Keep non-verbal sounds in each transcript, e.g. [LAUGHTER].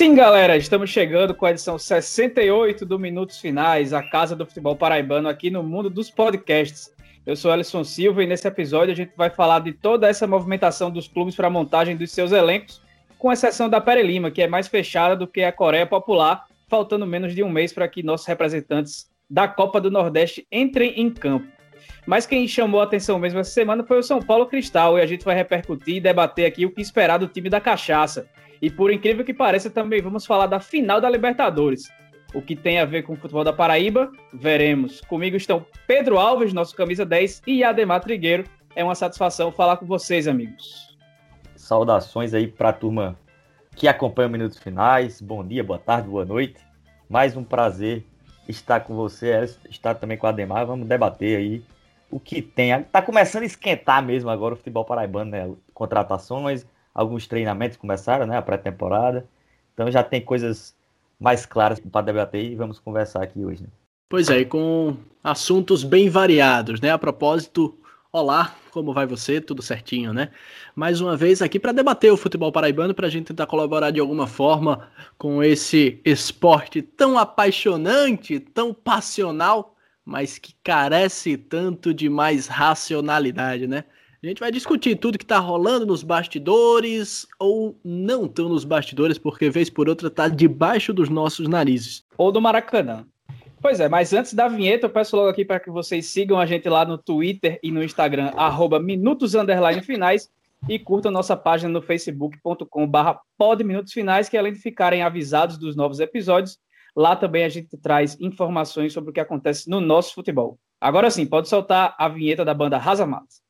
Sim, galera, estamos chegando com a edição 68 do Minutos Finais, a casa do futebol paraibano aqui no mundo dos podcasts. Eu sou Alisson Silva e nesse episódio a gente vai falar de toda essa movimentação dos clubes para a montagem dos seus elencos, com exceção da Pere Lima, que é mais fechada do que a Coreia Popular, faltando menos de um mês para que nossos representantes da Copa do Nordeste entrem em campo. Mas quem chamou a atenção mesmo essa semana foi o São Paulo Cristal, e a gente vai repercutir e debater aqui o que esperar do time da Cachaça. E por incrível que pareça, também vamos falar da final da Libertadores. O que tem a ver com o futebol da Paraíba, veremos. Comigo estão Pedro Alves, nosso camisa 10, e Ademar Trigueiro. É uma satisfação falar com vocês, amigos. Saudações aí para a turma que acompanha Minutos Finais. Bom dia, boa tarde, boa noite. Mais um prazer estar com você, estar também com a Ademar. Vamos debater aí o que tem. Tá começando a esquentar mesmo agora o futebol paraibano, né? Contratações, alguns treinamentos começaram, né? A pré-temporada. Então já tem coisas mais claras para debater e vamos conversar aqui hoje. Né? Pois é, com assuntos bem variados, né? A propósito, olá, como vai você? Tudo certinho, né? Mais uma vez aqui para debater o futebol paraibano, para a gente tentar colaborar de alguma forma com esse esporte tão apaixonante, tão passional, mas que carece tanto de mais racionalidade, né? A gente vai discutir tudo que tá rolando nos bastidores ou não tão nos bastidores, porque vez por outra tá debaixo dos nossos narizes. Ou do Maracanã. Pois é, mas antes da vinheta, eu peço logo aqui para que vocês sigam a gente lá no Twitter e no Instagram, arroba minutos finais, e curtam nossa página no facebook.com.br podminutosfinais, que além de ficarem avisados dos novos episódios, lá também a gente traz informações sobre o que acontece no nosso futebol. Agora sim, pode soltar a vinheta da banda Rasa Matos. O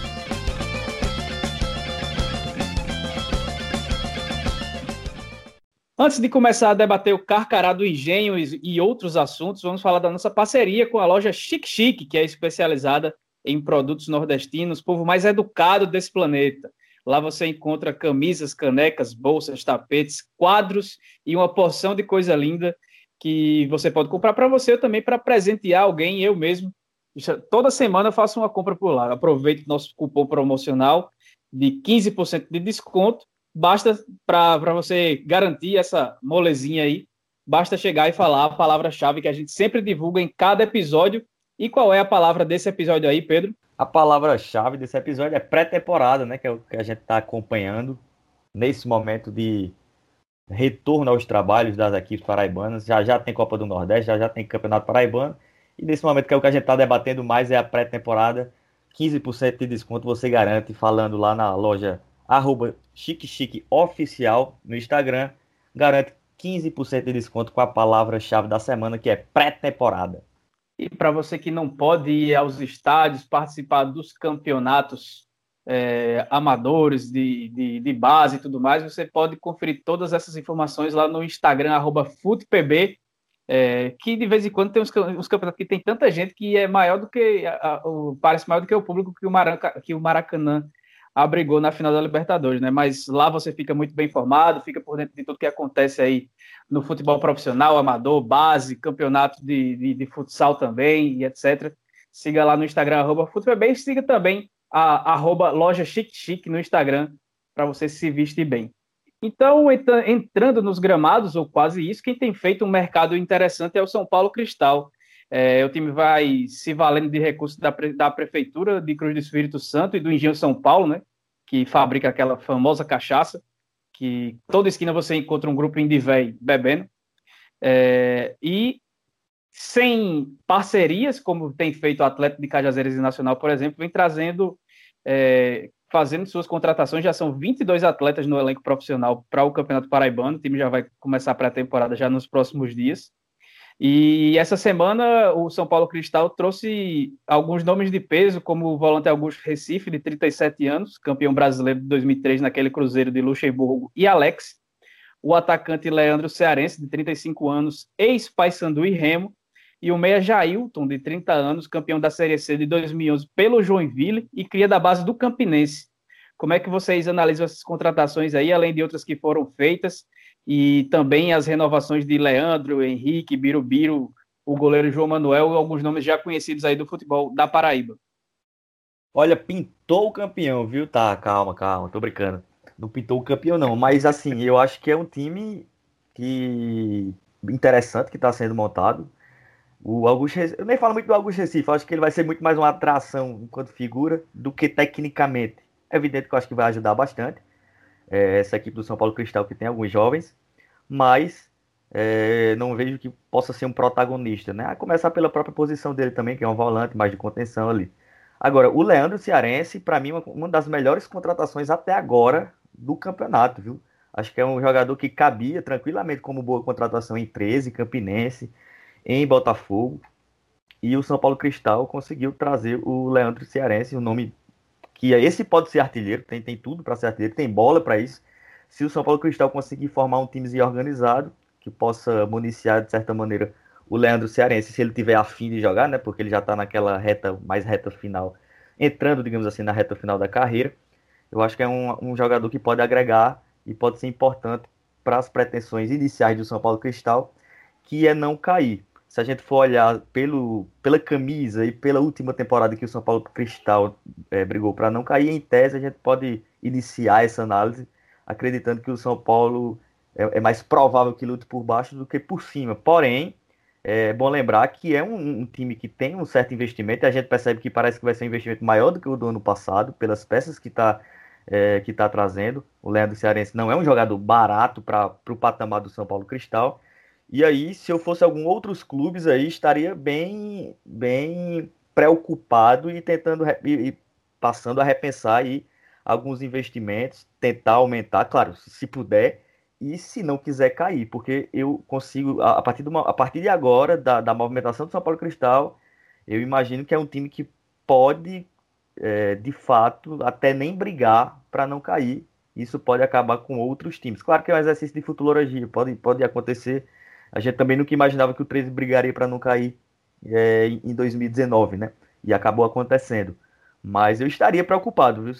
Antes de começar a debater o Carcará do Engenho e outros assuntos, vamos falar da nossa parceria com a loja Chic Chic, que é especializada em produtos nordestinos, povo mais educado desse planeta. Lá você encontra camisas, canecas, bolsas, tapetes, quadros e uma porção de coisa linda que você pode comprar para você também para presentear alguém, eu mesmo. Toda semana eu faço uma compra por lá. Aproveito nosso cupom promocional de 15% de desconto basta para você garantir essa molezinha aí, basta chegar e falar a palavra-chave que a gente sempre divulga em cada episódio. E qual é a palavra desse episódio aí, Pedro? A palavra-chave desse episódio é pré-temporada, né? Que é o que a gente está acompanhando nesse momento de retorno aos trabalhos das equipes paraibanas. Já já tem Copa do Nordeste, já já tem Campeonato Paraibano. E nesse momento que é o que a gente está debatendo mais é a pré-temporada. 15% de desconto você garante falando lá na loja arroba Chique Chique Oficial no Instagram, garante 15% de desconto com a palavra-chave da semana, que é pré-temporada. E para você que não pode ir aos estádios, participar dos campeonatos é, amadores de, de, de, base e tudo mais, você pode conferir todas essas informações lá no Instagram, arroba FUTPB, é, que de vez em quando tem uns, uns, campeonatos que tem tanta gente que é maior do que, a, a, o, parece maior do que o público que o, Maranca, que o Maracanã abrigou na final da Libertadores, né? Mas lá você fica muito bem informado, fica por dentro de tudo que acontece aí no futebol profissional, amador, base, campeonato de, de, de futsal também e etc. Siga lá no Instagram, arroba e siga também a arroba loja chique chique no Instagram para você se vestir bem. Então, entrando nos gramados, ou quase isso, quem tem feito um mercado interessante é o São Paulo Cristal. É, o time vai se valendo de recursos da, da Prefeitura de Cruz do Espírito Santo e do Engenho São Paulo, né? Que fabrica aquela famosa cachaça, que toda esquina você encontra um grupo indivéi bebendo. É, e sem parcerias, como tem feito o Atlético de Cajazeiras e Nacional, por exemplo, vem trazendo, é, fazendo suas contratações. Já são 22 atletas no elenco profissional para o Campeonato Paraibano. O time já vai começar a pré-temporada já nos próximos dias. E essa semana o São Paulo Cristal trouxe alguns nomes de peso, como o volante Augusto Recife, de 37 anos, campeão brasileiro de 2003 naquele Cruzeiro de Luxemburgo, e Alex, o atacante Leandro Cearense, de 35 anos, ex-Paysandu e Remo, e o meia Jailton, de 30 anos, campeão da Série C de 2011 pelo Joinville e cria da base do Campinense. Como é que vocês analisam essas contratações aí, além de outras que foram feitas, e também as renovações de Leandro, Henrique, Birubiru, o goleiro João Manuel e alguns nomes já conhecidos aí do futebol da Paraíba? Olha, pintou o campeão, viu? Tá, calma, calma, tô brincando. Não pintou o campeão, não, mas assim, eu acho que é um time que interessante que está sendo montado. O Augusto, eu nem falo muito do Augusto Recife, acho que ele vai ser muito mais uma atração enquanto figura do que tecnicamente. É evidente que eu acho que vai ajudar bastante é, essa equipe do São Paulo Cristal, que tem alguns jovens, mas é, não vejo que possa ser um protagonista, né? A começar pela própria posição dele também, que é um volante mais de contenção ali. Agora, o Leandro Cearense, para mim, uma, uma das melhores contratações até agora do campeonato, viu? Acho que é um jogador que cabia tranquilamente como boa contratação em 13, Campinense, em Botafogo. E o São Paulo Cristal conseguiu trazer o Leandro Cearense, um nome que esse pode ser artilheiro, tem, tem tudo para ser artilheiro, tem bola para isso. Se o São Paulo Cristal conseguir formar um timezinho organizado, que possa municiar de certa maneira o Leandro Cearense, se ele tiver afim de jogar, né? Porque ele já está naquela reta, mais reta final, entrando, digamos assim, na reta final da carreira. Eu acho que é um, um jogador que pode agregar e pode ser importante para as pretensões iniciais do São Paulo Cristal, que é não cair. Se a gente for olhar pelo, pela camisa e pela última temporada que o São Paulo Cristal é, brigou para não cair, em tese a gente pode iniciar essa análise acreditando que o São Paulo é, é mais provável que lute por baixo do que por cima. Porém, é bom lembrar que é um, um, time que tem um certo investimento, e a gente percebe que parece que vai ser um investimento maior do que o do ano passado, pelas peças que está é, que está trazendo. O Leandro Cearense não é um jogador barato para o patamar do São Paulo Cristal. E aí, se eu fosse algum outros clubes aí, estaria bem, bem preocupado e tentando e passando a repensar aí alguns investimentos, tentar aumentar, claro, se puder, e se não quiser cair, porque eu consigo, a partir, de, uma, a partir de agora, da, da movimentação do São Paulo Cristal, eu imagino que é um time que pode é, de fato, até nem brigar para não cair. Isso pode acabar com outros times. Claro que é um exercício de futurologia, pode, pode acontecer. A gente também nunca imaginava que o 13 brigaria para não cair é, em 2019, né? E acabou acontecendo. Mas eu estaria preocupado, viu?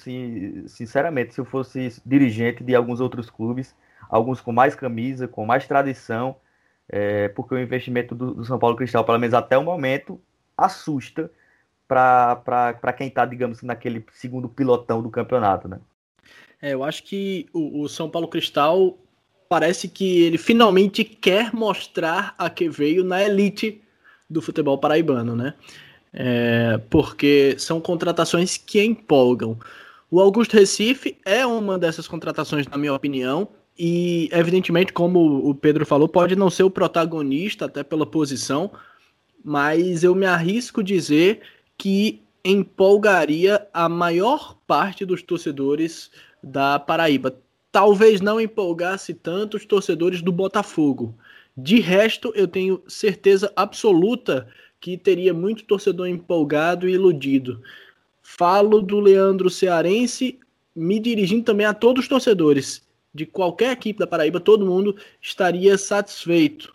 Sinceramente, se eu fosse dirigente de alguns outros clubes, alguns com mais camisa, com mais tradição, é, porque o investimento do, do São Paulo Cristal, pelo menos até o momento, assusta para quem está, digamos, naquele segundo pilotão do campeonato, né? É, eu acho que o, o, São Paulo Cristal parece que ele finalmente quer mostrar a que veio na elite do futebol paraibano, né? É, porque são contratações que empolgam. O Augusto Recife é uma dessas contratações, na minha opinião, e evidentemente, como o Pedro falou, pode não ser o protagonista, até pela posição, mas eu me arrisco dizer que empolgaria a maior parte dos torcedores da Paraíba. Talvez não empolgasse tanto os torcedores do Botafogo. De resto, eu tenho certeza absoluta que teria muito torcedor empolgado e iludido. Falo do Leandro Cearense, me dirigindo também a todos os torcedores de qualquer equipe da Paraíba, todo mundo estaria satisfeito.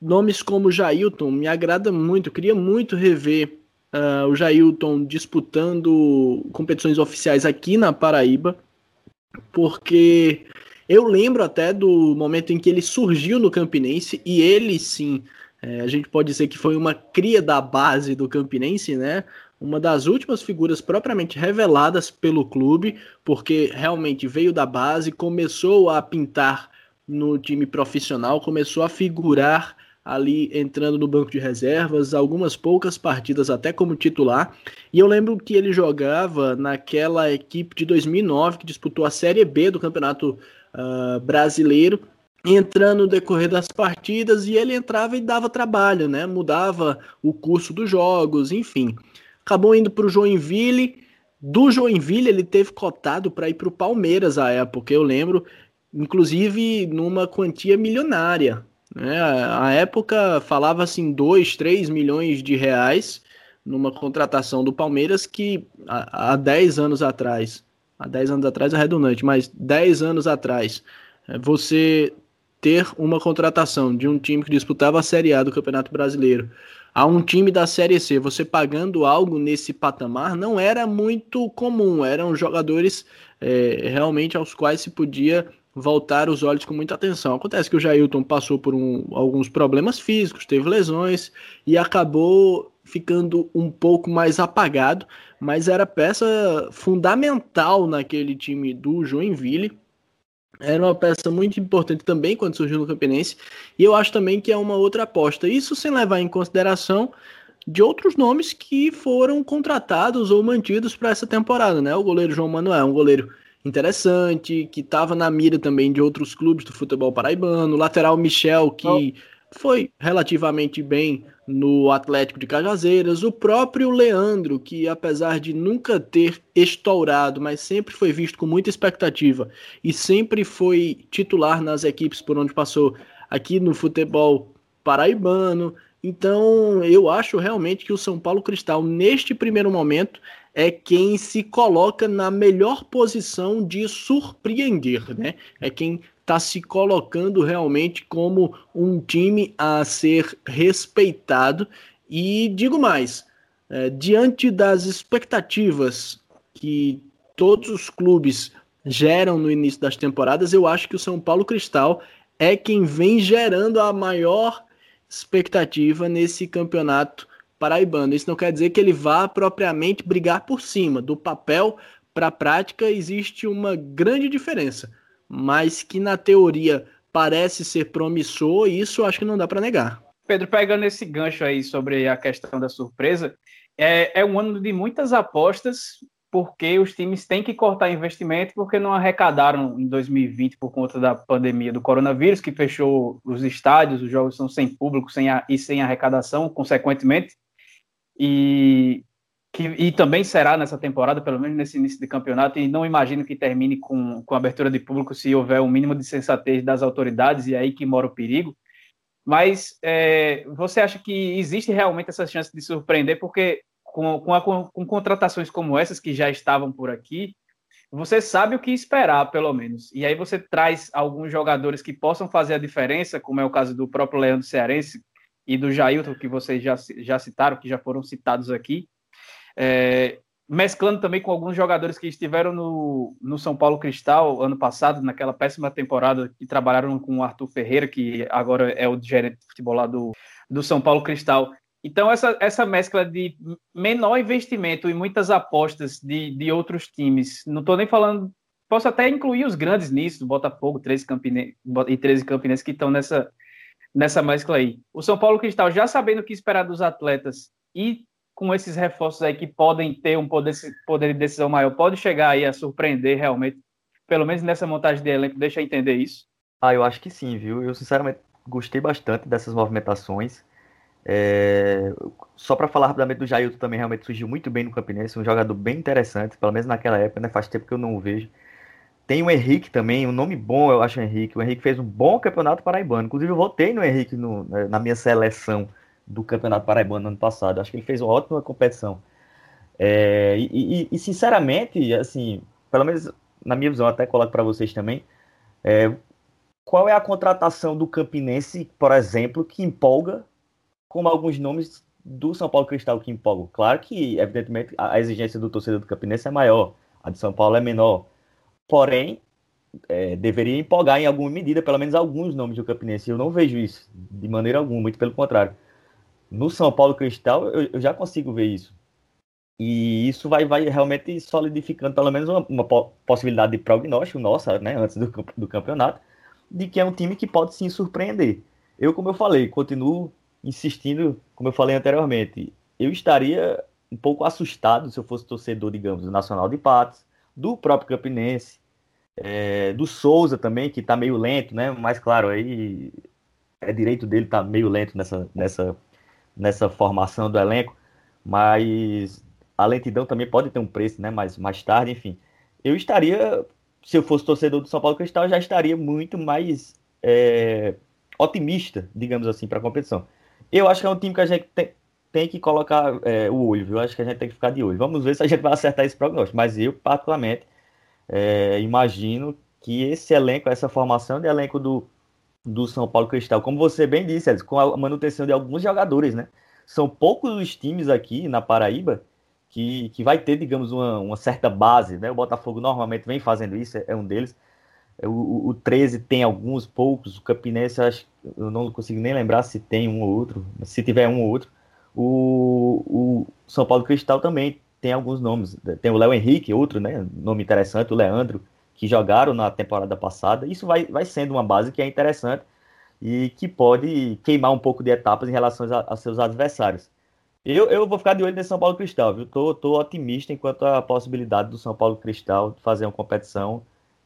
Nomes como Jailton me agrada muito, queria muito rever uh, o Jailton disputando competições oficiais aqui na Paraíba, porque eu lembro até do momento em que ele surgiu no Campinense, e ele sim, é, a gente pode dizer que foi uma cria da base do Campinense, né? Uma das últimas figuras propriamente reveladas pelo clube, porque realmente veio da base, começou a pintar no time profissional, começou a figurar ali entrando no banco de reservas, algumas poucas partidas até como titular. E eu lembro que ele jogava naquela equipe de 2009 que disputou a Série B do Campeonato uh, Brasileiro, entrando no decorrer das partidas e ele entrava e dava trabalho, né? Mudava o curso dos jogos, enfim. Acabou indo para o Joinville. Do Joinville ele teve cotado para ir para o Palmeiras à época, eu lembro, inclusive numa quantia milionária. Né? A época falava assim 2, 3 milhões de reais numa contratação do Palmeiras que há 10 anos atrás, há 10 anos atrás é redundante, mas 10 anos atrás, eh, você ter uma contratação de um time que disputava a Série A do Campeonato Brasileiro a um time da Série C, você pagando algo nesse patamar, não era muito comum. Eram jogadores é, realmente aos quais se podia voltar os olhos com muita atenção. Acontece que o Jailton passou por um, alguns problemas físicos, teve lesões e acabou ficando um pouco mais apagado, mas era peça fundamental naquele time do Joinville era uma peça muito importante também quando surgiu no Campinense, e eu acho também que é uma outra aposta. Isso sem levar em consideração de outros nomes que foram contratados ou mantidos para essa temporada, né? O goleiro João Manuel, um goleiro interessante, que estava na mira também de outros clubes do futebol paraibano, lateral Michel, que foi relativamente bem no Atlético de Cajazeiras, o próprio Leandro, que apesar de nunca ter estourado, mas sempre foi visto com muita expectativa e sempre foi titular nas equipes por onde passou aqui no futebol paraibano. Então, eu acho realmente que o São Paulo Cristal, neste primeiro momento, é quem se coloca na melhor posição de surpreender, né? É quem está se colocando realmente como um time a ser respeitado. E digo mais, é, diante das expectativas que todos os clubes geram no início das temporadas, eu acho que o São Paulo Cristal é quem vem gerando a maior expectativa nesse campeonato paraibano. Isso não quer dizer que ele vá propriamente brigar por cima. Do papel para a prática existe uma grande diferença mas que na teoria parece ser promissor, isso acho que não dá para negar. Pedro, pegando esse gancho aí sobre a questão da surpresa, é, é um ano de muitas apostas, porque os times têm que cortar investimento, porque não arrecadaram em 2020 por conta da pandemia do coronavírus, que fechou os estádios, os jogos são sem público sem a, e sem arrecadação, consequentemente. E que, e também será nessa temporada, pelo menos nesse início de campeonato, e não imagino que termine com, com abertura de público se houver um mínimo de sensatez das autoridades, e é aí que mora o perigo. Mas é, você acha que existe realmente essa chance de surpreender? Porque com, com, a, com contratações como essas que já estavam por aqui, você sabe o que esperar, pelo menos. E aí você traz alguns jogadores que possam fazer a diferença, como é o caso do próprio Leandro Cearense e do Jailton, que vocês já, já citaram, que já foram citados aqui. É, mesclando também com alguns jogadores que estiveram no, no São Paulo Cristal ano passado, naquela péssima temporada, que trabalharam com o Arthur Ferreira, que agora é o gerente de futebol lá do, do São Paulo Cristal. Então, essa, essa mescla de menor investimento e muitas apostas de, de outros times, não estou nem falando, posso até incluir os grandes nisso, Botafogo 13 Campine, e 13 Campinenses que estão nessa, nessa mescla aí. O São Paulo Cristal, já sabendo o que esperar dos atletas e com esses reforços aí que podem ter um poder, poder de decisão maior, pode chegar aí a surpreender realmente, pelo menos nessa montagem de elenco, deixa eu entender isso? Ah, eu acho que sim, viu? Eu sinceramente gostei bastante dessas movimentações. É... Só para falar rapidamente do Jailton também realmente surgiu muito bem no Campinense, um jogador bem interessante, pelo menos naquela época, né? Faz tempo que eu não o vejo. Tem o Henrique também, um nome bom, eu acho, Henrique. O Henrique fez um bom campeonato paraibano. Inclusive, eu votei no Henrique no, na minha seleção do Campeonato Paraibano no ano passado. Acho que ele fez uma ótima competição. É, e, e, e, sinceramente, assim, pelo menos na minha visão, até coloco para vocês também, é, qual é a contratação do Campinense, por exemplo, que empolga, como alguns nomes do São Paulo Cristal que empolgam? Claro que, evidentemente, a exigência do torcedor do Campinense é maior, a de São Paulo é menor. Porém, é, deveria empolgar em alguma medida, pelo menos alguns nomes do Campinense. Eu não vejo isso de maneira alguma, muito pelo contrário. No São Paulo Cristal, eu, eu já consigo ver isso. E isso vai, vai realmente solidificando pelo menos uma, uma possibilidade de prognóstico nossa, né, antes do, do campeonato, de que é um time que pode sim surpreender. Eu, como eu falei, continuo insistindo, como eu falei anteriormente, eu estaria um pouco assustado se eu fosse torcedor, digamos, do Nacional de Patos, do próprio Campinense, é, do Souza também, que está meio lento, né? Mas claro, aí é direito dele tá meio lento nessa, nessa nessa formação do elenco, mas a lentidão também pode ter um preço, né? Mais, mais tarde, enfim. Eu estaria, se eu fosse torcedor do São Paulo Cristal, já estaria muito mais é, otimista, digamos assim, para a competição. Eu acho que é um time que a gente tem, tem que colocar é, o olho, viu? Acho que a gente tem que ficar de olho. Vamos ver se a gente vai acertar esse prognóstico. Mas eu, particularmente, é, imagino que esse elenco, essa formação de elenco do, do São Paulo Cristal. Como você bem disse, Edson, com a manutenção de alguns jogadores, né? São poucos os times aqui na Paraíba que, que vai ter, digamos, uma, uma certa base, né? O Botafogo normalmente vem fazendo isso, é um deles. O, o, o 13 tem alguns poucos, o Campinense, eu, acho, eu não consigo nem lembrar se tem um ou outro, se tiver um ou outro. O, o São Paulo Cristal também tem alguns nomes. Tem o Léo Henrique, outro, né? Nome interessante, o Leandro, que jogaram na temporada passada. Isso vai, vai sendo uma base que é interessante e que pode queimar um pouco de etapas em relação a, a seus adversários. Eu, eu vou ficar de olho nesse São Paulo Cristal, viu? Tô, tô otimista enquanto à possibilidade do São Paulo Cristal fazer uma competição,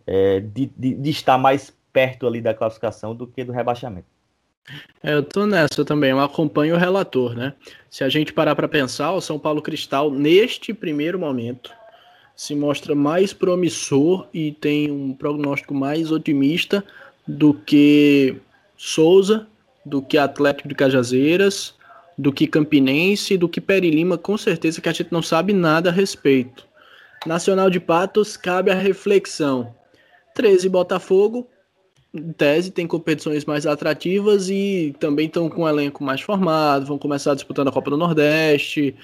é, de, de, de, estar mais perto ali da classificação do que do rebaixamento. É, eu tô nessa também, eu acompanho o relator, né? Se a gente parar para pensar, o São Paulo Cristal, neste primeiro momento, se mostra mais promissor e tem um prognóstico mais otimista do que Souza, do que Atlético de Cajazeiras, do que Campinense, do que Peri Lima, com certeza que a gente não sabe nada a respeito. Nacional de Patos, cabe a reflexão. 13 Botafogo, em tese, tem competições mais atrativas e também estão com um elenco mais formado, vão começar disputando a Copa do Nordeste,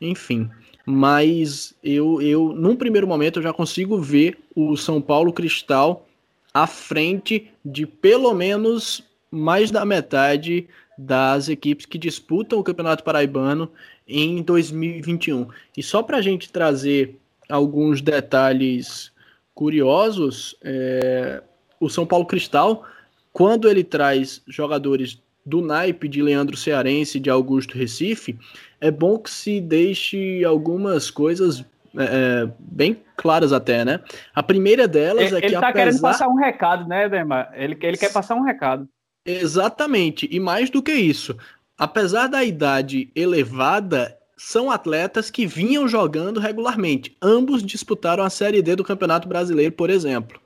enfim. Mas eu, eu, num primeiro momento, eu já consigo ver o São Paulo Cristal à frente de pelo menos mais da metade das equipes que disputam o Campeonato Paraibano em 2021. E só para a gente trazer alguns detalhes curiosos, é, o São Paulo Cristal, quando ele traz jogadores do naipe de Leandro Cearense e de Augusto Recife, é bom que se deixe algumas coisas é, é bem claras até, né? A primeira delas ele, é que ele tá apesar... querendo passar um recado, né, Demar? Ele, ele quer passar um recado. Exatamente, e mais do que isso, apesar da idade elevada, são atletas que vinham jogando regularmente. Ambos disputaram a Série D do Campeonato Brasileiro, por exemplo.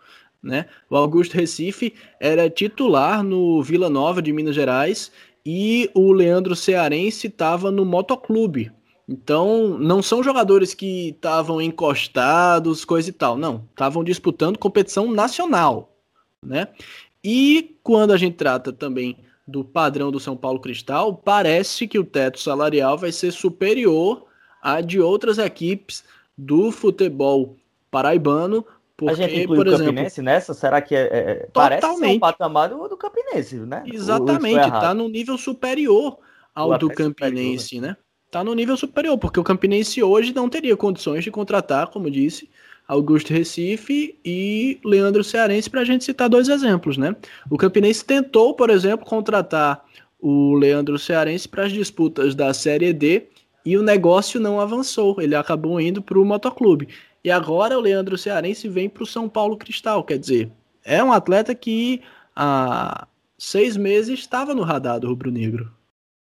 Né? O Augusto Recife era titular no Vila Nova de Minas Gerais e o Leandro Cearense estava no Motoclube. Então, não são jogadores que estavam encostados, coisa e tal. Não, estavam disputando competição nacional, né? E quando a gente trata também do padrão do São Paulo Cristal, parece que o teto salarial vai ser superior a de outras equipes do futebol paraibano. Porque, a gente inclui por o exemplo, Campinense nessa? Será que é, é, é parece ser um patamar do, do Campinense, né? Exatamente, está no nível superior ao do Campinense, superior. né? Está no nível superior, porque o Campinense hoje não teria condições de contratar, como disse, Augusto Recife e Leandro Cearense, para a gente citar dois exemplos, né? O Campinense tentou, por exemplo, contratar o Leandro Cearense para as disputas da Série D e o negócio não avançou. Ele acabou indo para o motoclube. E agora o Leandro Cearense vem para o São Paulo Cristal. Quer dizer, é um atleta que há seis meses estava no radar do Rubro Negro.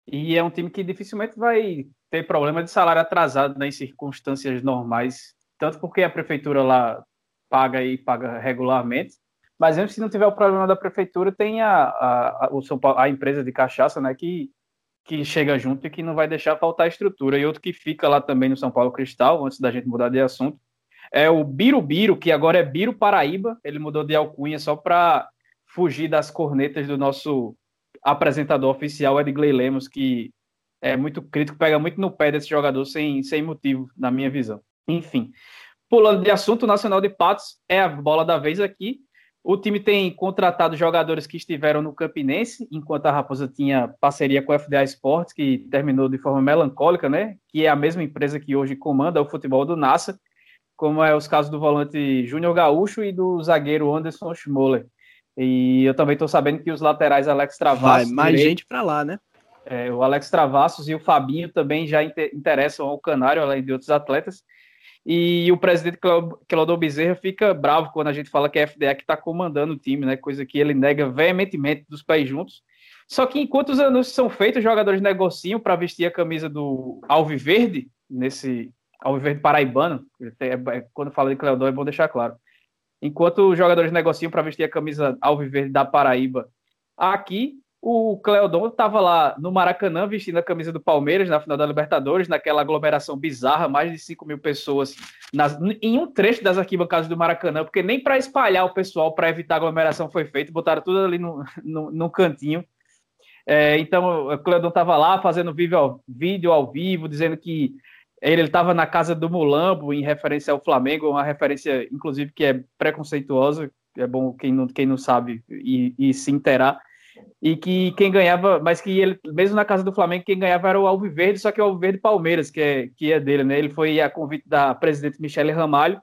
E é um time que dificilmente vai ter problema de salário atrasado né, em circunstâncias normais tanto porque a prefeitura lá paga e paga regularmente, mas mesmo se não tiver o problema da prefeitura, tem a, a, a, o São Paulo, a empresa de cachaça, né, que, que chega junto e que não vai deixar faltar estrutura. E outro que fica lá também no São Paulo Cristal, antes da gente mudar de assunto, é o Birubiru, que agora é Biro Paraíba, ele mudou de alcunha só para fugir das cornetas do nosso apresentador oficial, Edgley Lemos, que é muito crítico, pega muito no pé desse jogador sem, sem motivo, na minha visão. Enfim, pulando de assunto, o Nacional de Patos é a bola da vez aqui. O time tem contratado jogadores que estiveram no Campinense, enquanto a Raposa tinha parceria com a FDA Esportes, que terminou de forma melancólica, né? Que é a mesma empresa que hoje comanda o futebol do NASA, como é os casos do volante Júnior Gaúcho e do zagueiro Anderson Schmoller. E eu também estou sabendo que os laterais Alex Travassos. Vai mais direito, gente para lá, né? É, o Alex Travassos e o Fabinho também já interessam ao Canário, além de outros atletas. E o presidente Claudio Bezerra fica bravo quando a gente fala que é a FDA que está comandando o time, né? Coisa que ele nega veementemente dos pés juntos. Só que enquanto os anúncios são feitos, os jogadores negociam para vestir a camisa do Alviverde, nesse Alviverde paraibano. É, quando fala de Cleodó é bom deixar claro. Enquanto os jogadores negociam para vestir a camisa Alviverde da Paraíba aqui, o Cleodon estava lá no Maracanã vestindo a camisa do Palmeiras na final da Libertadores, naquela aglomeração bizarra, mais de 5 mil pessoas nas, em um trecho das arquibancadas do Maracanã, porque nem para espalhar o pessoal, para evitar aglomeração foi feito, botaram tudo ali no, no, no cantinho. É, então, o Cleodon estava lá fazendo vídeo ao, vídeo ao vivo, dizendo que ele estava na casa do Mulambo, em referência ao Flamengo, uma referência, inclusive, que é preconceituosa, é bom quem não, quem não sabe e, e se interar e que quem ganhava, mas que ele, mesmo na casa do Flamengo, quem ganhava era o Alviverde, só que o Alviverde Palmeiras, que é, que é dele, né? Ele foi a convite da presidente Michele Ramalho,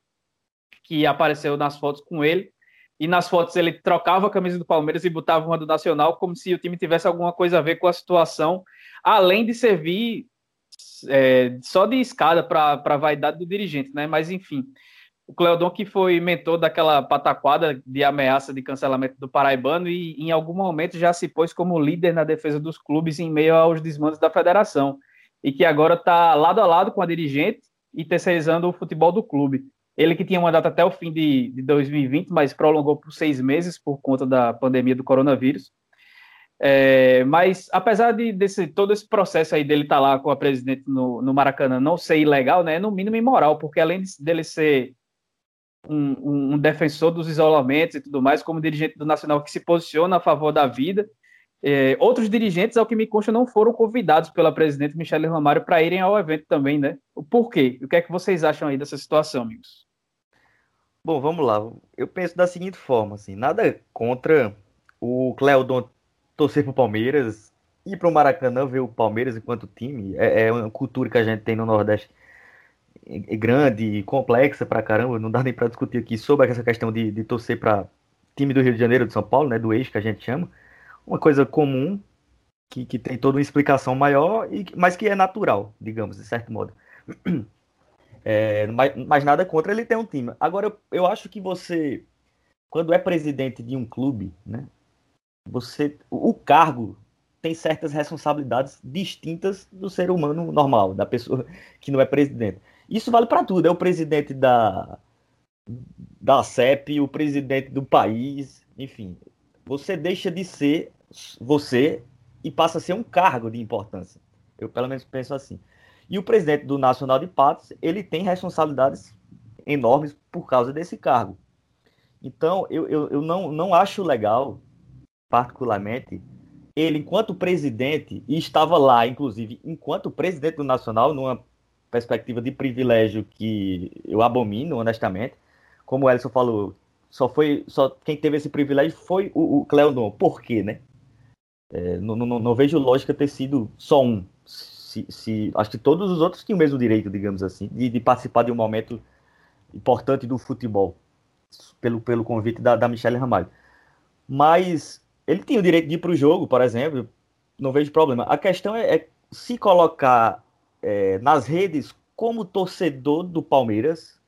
que apareceu nas fotos com ele, e nas fotos ele trocava a camisa do Palmeiras e botava uma do Nacional, como se o time tivesse alguma coisa a ver com a situação, além de servir é, só de escada para a vaidade do dirigente, né? Mas enfim, o Cleodon que foi mentor daquela pataquada de ameaça de cancelamento do Paraibano e em algum momento já se pôs como líder na defesa dos clubes em meio aos desmandos da federação e que agora está lado a lado com a dirigente e terceirizando o futebol do clube. Ele que tinha mandato até o fim de, de 2020, mas prolongou por seis meses por conta da pandemia do coronavírus. É, mas apesar de desse, todo esse processo aí dele estar tá lá com a presidente no, no Maracanã não ser ilegal, né, é no mínimo imoral, porque além de, dele ser um, um, defensor dos isolamentos e tudo mais, como dirigente do Nacional que se posiciona a favor da vida. É, outros dirigentes, ao que me consta, não foram convidados pela presidente Michele Romário para irem ao evento também, né? O porquê? O que é que vocês acham aí dessa situação, amigos? Bom, vamos lá. Eu penso da seguinte forma, assim, nada contra o Cleodon torcer para o Palmeiras, ir para o Maracanã ver o Palmeiras enquanto time. É, é uma cultura que a gente tem no Nordeste é grande, complexa pra caramba, não dá nem para discutir aqui sobre essa questão de, de torcer para time do Rio de Janeiro, de São Paulo, né, do eixo que a gente chama, uma coisa comum, que, que tem toda uma explicação maior, e, mas que é natural, digamos, de certo modo. [CLEARS THROAT] É, mas, mas, nada contra ele ter um time. Agora, eu, eu acho que você, quando é presidente de um clube, né, você, o cargo tem certas responsabilidades distintas do ser humano normal, da pessoa [LAUGHS] que não é presidente. Isso vale para tudo. É o presidente da, da CEP, o presidente do país, enfim. Você deixa de ser você e passa a ser um cargo de importância. Eu, pelo menos, penso assim. E o presidente do Nacional de Patos, ele tem responsabilidades enormes por causa desse cargo. Então, eu, eu, eu não, não acho legal, particularmente, ele, enquanto presidente, e estava lá, inclusive, enquanto presidente do Nacional, numa perspectiva de privilégio que eu abomino, honestamente. Como o Elson falou, só foi só quem teve esse privilégio foi o, o Cleodon. Por quê, né? É, não, não, não, vejo lógica ter sido só um. Se, se, acho que todos os outros tinham o mesmo direito, digamos assim, de, de participar de um momento importante do futebol, pelo, pelo convite da, da Michelle Ramalho. Mas ele tinha o direito de ir para o jogo, por exemplo, não vejo problema. A questão é, é se colocar é, nas redes como torcedor do Palmeiras,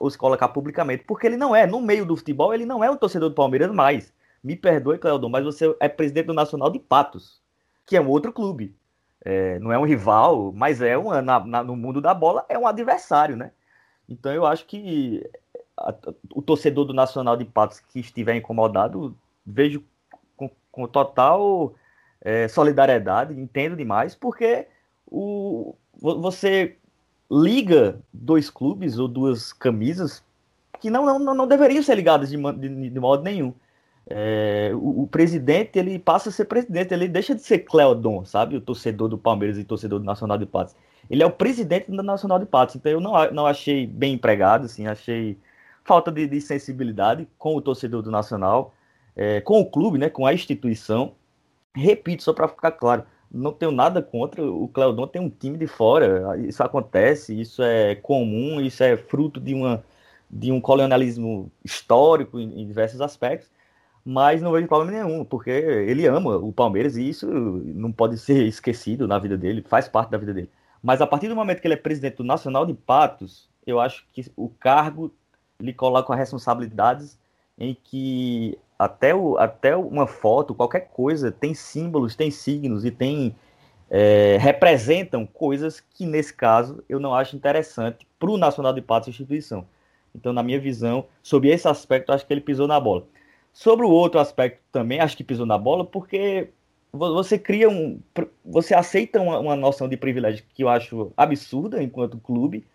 ou se colocar publicamente, porque ele não é, no meio do futebol, ele não é um torcedor do Palmeiras mais. Me perdoe, Cleodon, mas você é presidente do Nacional de Patos, que é um outro clube. É, não é um rival, mas é um, na, na, no mundo da bola, é um adversário, né? Então eu acho que a, o torcedor do Nacional de Patos que estiver incomodado, vejo com, total é, solidariedade, entendo demais, porque o, você liga dois clubes ou duas camisas que não, não, não deveriam ser ligadas de, de, de modo nenhum. É, o, o, presidente ele passa a ser presidente, ele deixa de ser Cleodon, sabe? O torcedor do Palmeiras e torcedor do Nacional de Patos. Ele é o presidente do Nacional de Patos, então eu não, não achei bem empregado, assim, achei falta de, de sensibilidade com o torcedor do Nacional, é, com o clube, né, com a instituição. Repito, só para ficar claro, não tenho nada contra. O Cleodon tem um time de fora. Isso acontece, isso é comum, isso é fruto de, uma, de um colonialismo histórico em, em diversos aspectos. Mas não vejo problema nenhum, porque ele ama o Palmeiras e isso não pode ser esquecido na vida dele, faz parte da vida dele. Mas a partir do momento que ele é presidente do Nacional de Patos, eu acho que o cargo lhe coloca responsabilidades em que até, o, até uma foto, qualquer coisa, tem símbolos, tem signos e tem é, representam coisas que, nesse caso, eu não acho interessante para o Nacional de Patos instituição. Então, na minha visão, sobre esse aspecto, acho que ele pisou na bola. Sobre o outro aspecto também, acho que pisou na bola, porque você cria um. Você aceita uma, uma, noção de privilégio que eu acho absurda enquanto clube.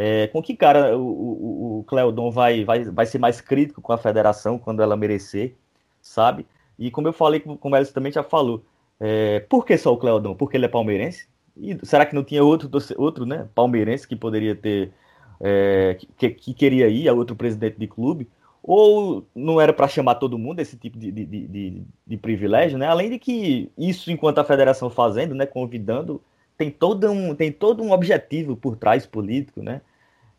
É, com que cara o, o, o Cleodon vai, vai, vai ser mais crítico com a federação quando ela merecer, sabe? E como eu falei, como Elis também já falou, é, por que só o Cleodon? Porque ele é palmeirense? E será que não tinha outro, outro né, palmeirense que poderia ter, é, que, que, queria ir, a outro presidente de clube? Ou não era para chamar todo mundo esse tipo de, de, de, de, privilégio, né? Além de que isso, enquanto a federação fazendo, né, convidando, tem todo um, tem todo um objetivo por trás político, né?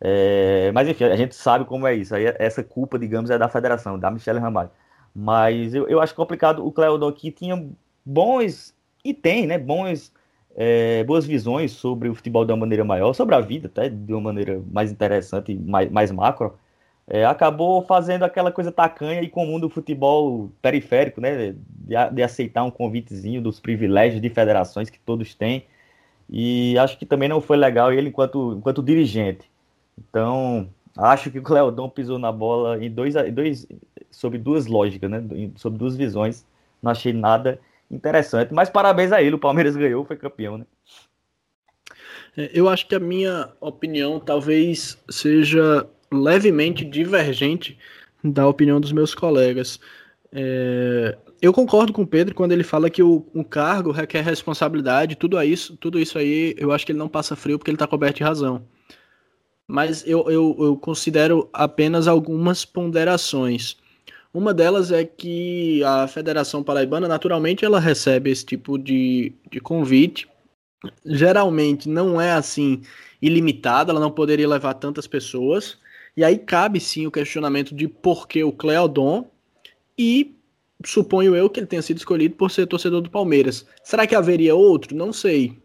É, mas enfim, a gente sabe como é isso. Aí, essa culpa, digamos, é da federação, da Michelle Ramalho. Mas eu, eu acho complicado. O Cleodon aqui tinha bons, e tem, né? Bons, é, boas visões sobre o futebol de uma maneira maior, sobre a vida até de uma maneira mais interessante, mais, mais macro. É, acabou fazendo aquela coisa tacanha e comum do futebol periférico, né? De, de, aceitar um convitezinho dos privilégios de federações que todos têm. E acho que também não foi legal ele enquanto, enquanto dirigente. Então, acho que o Cleodon pisou na bola em dois, dois, sobre duas lógicas, né? Sobre duas visões. Não achei nada interessante. Mas parabéns a ele, o Palmeiras ganhou, foi campeão, né? É, eu acho que a minha opinião talvez seja levemente divergente da opinião dos meus colegas. É, eu concordo com o Pedro quando ele fala que o, o, cargo requer responsabilidade, tudo isso, tudo isso aí, eu acho que ele não passa frio porque ele está coberto de razão. Mas eu, eu, eu considero apenas algumas ponderações. Uma delas é que a Federação Paraibana, naturalmente, ela recebe esse tipo de, de convite. Geralmente não é assim ilimitada, ela não poderia levar tantas pessoas. E aí cabe sim o questionamento de por que o Cleodon e suponho eu que ele tenha sido escolhido por ser torcedor do Palmeiras. Será que haveria outro? Não sei.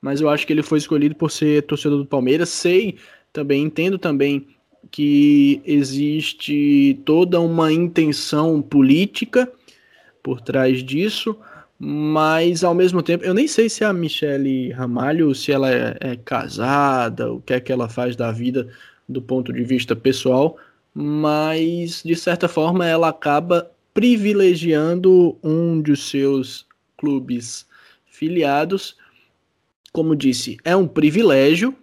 Mas eu acho que ele foi escolhido por ser torcedor do Palmeiras. Sei também, entendo também que existe toda uma intenção política por trás disso, mas ao mesmo tempo, eu nem sei se a Michelle Ramalho, se ela é, é, casada, o que é que ela faz da vida do ponto de vista pessoal, mas de certa forma ela acaba privilegiando um dos seus clubes filiados. Como disse, é um privilégio,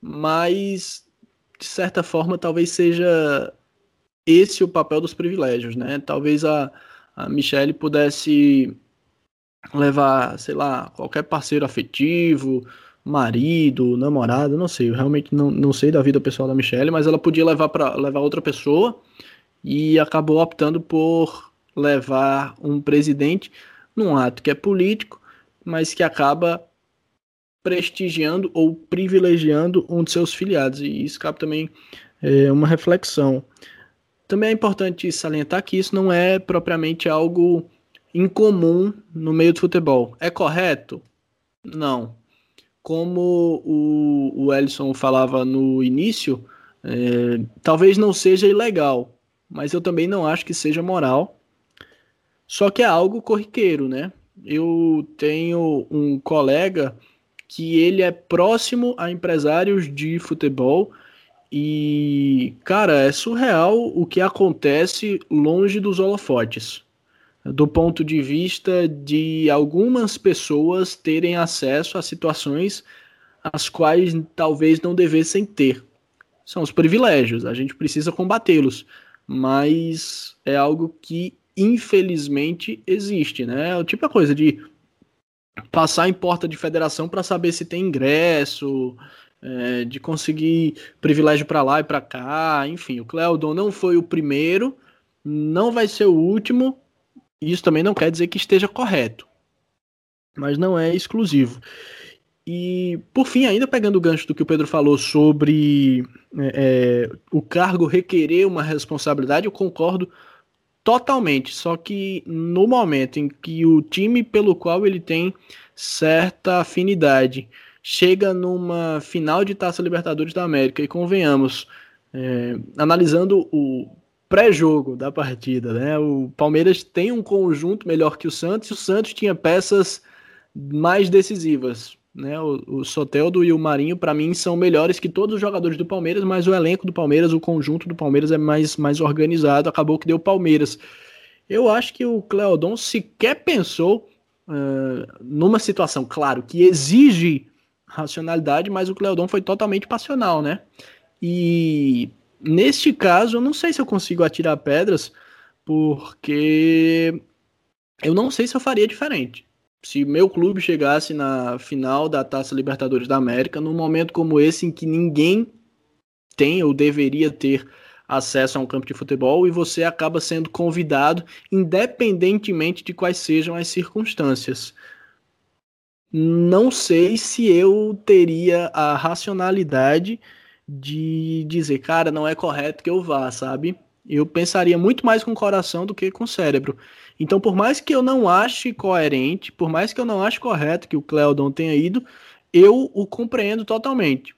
mas de certa forma, talvez seja esse o papel dos privilégios, né? Talvez a, a Michelle pudesse levar, sei lá, qualquer parceiro afetivo, marido, namorado, não sei, eu realmente não, não sei da vida pessoal da Michelle, mas ela podia levar para levar outra pessoa e acabou optando por levar um presidente num ato que é político, mas que acaba prestigiando ou privilegiando um de seus filiados, e isso cabe também é, uma reflexão. Também é importante salientar que isso não é propriamente algo incomum no meio do futebol. É correto? Não. Como o, o Ellison falava no início, é, talvez não seja ilegal, mas eu também não acho que seja moral. Só que é algo corriqueiro, né? Eu tenho um colega que ele é próximo a empresários de futebol e, cara, é surreal o que acontece longe dos holofotes. Do ponto de vista de algumas pessoas terem acesso a situações as quais talvez não devessem ter. São os privilégios, a gente precisa combatê-los, mas é algo que infelizmente existe, né? É o tipo de coisa de passar em porta de federação para saber se tem ingresso, é, de conseguir privilégio para lá e para cá, enfim, o Cleodon não foi o primeiro, não vai ser o último, isso também não quer dizer que esteja correto, mas não é exclusivo. E, por fim, ainda pegando o gancho do que o Pedro falou sobre é, é o cargo requerer uma responsabilidade, eu concordo Totalmente, só que no momento em que o time pelo qual ele tem certa afinidade chega numa final de Taça Libertadores da América, e convenhamos, é, analisando o pré-jogo da partida, né? O Palmeiras tem um conjunto melhor que o Santos, e o Santos tinha peças mais decisivas. Né, o, o Soteldo e o Marinho, para mim, são melhores que todos os jogadores do Palmeiras, mas o elenco do Palmeiras, o conjunto do Palmeiras é mais, mais organizado. Acabou que deu Palmeiras. Eu acho que o Cleodon sequer pensou uh, numa situação, claro, que exige racionalidade, mas o Cleodon foi totalmente passional, né? E neste caso, eu não sei se eu consigo atirar pedras, porque eu não sei se eu faria diferente. Se meu clube chegasse na final da Taça Libertadores da América, num momento como esse em que ninguém tem ou deveria ter acesso a um campo de futebol e você acaba sendo convidado, independentemente de quais sejam as circunstâncias. Não sei se eu teria a racionalidade de dizer, cara, não é correto que eu vá, sabe? Eu pensaria muito mais com o coração do que com o cérebro. Então, por mais que eu não ache coerente, por mais que eu não ache correto que o Cleodon tenha ido, eu o compreendo totalmente.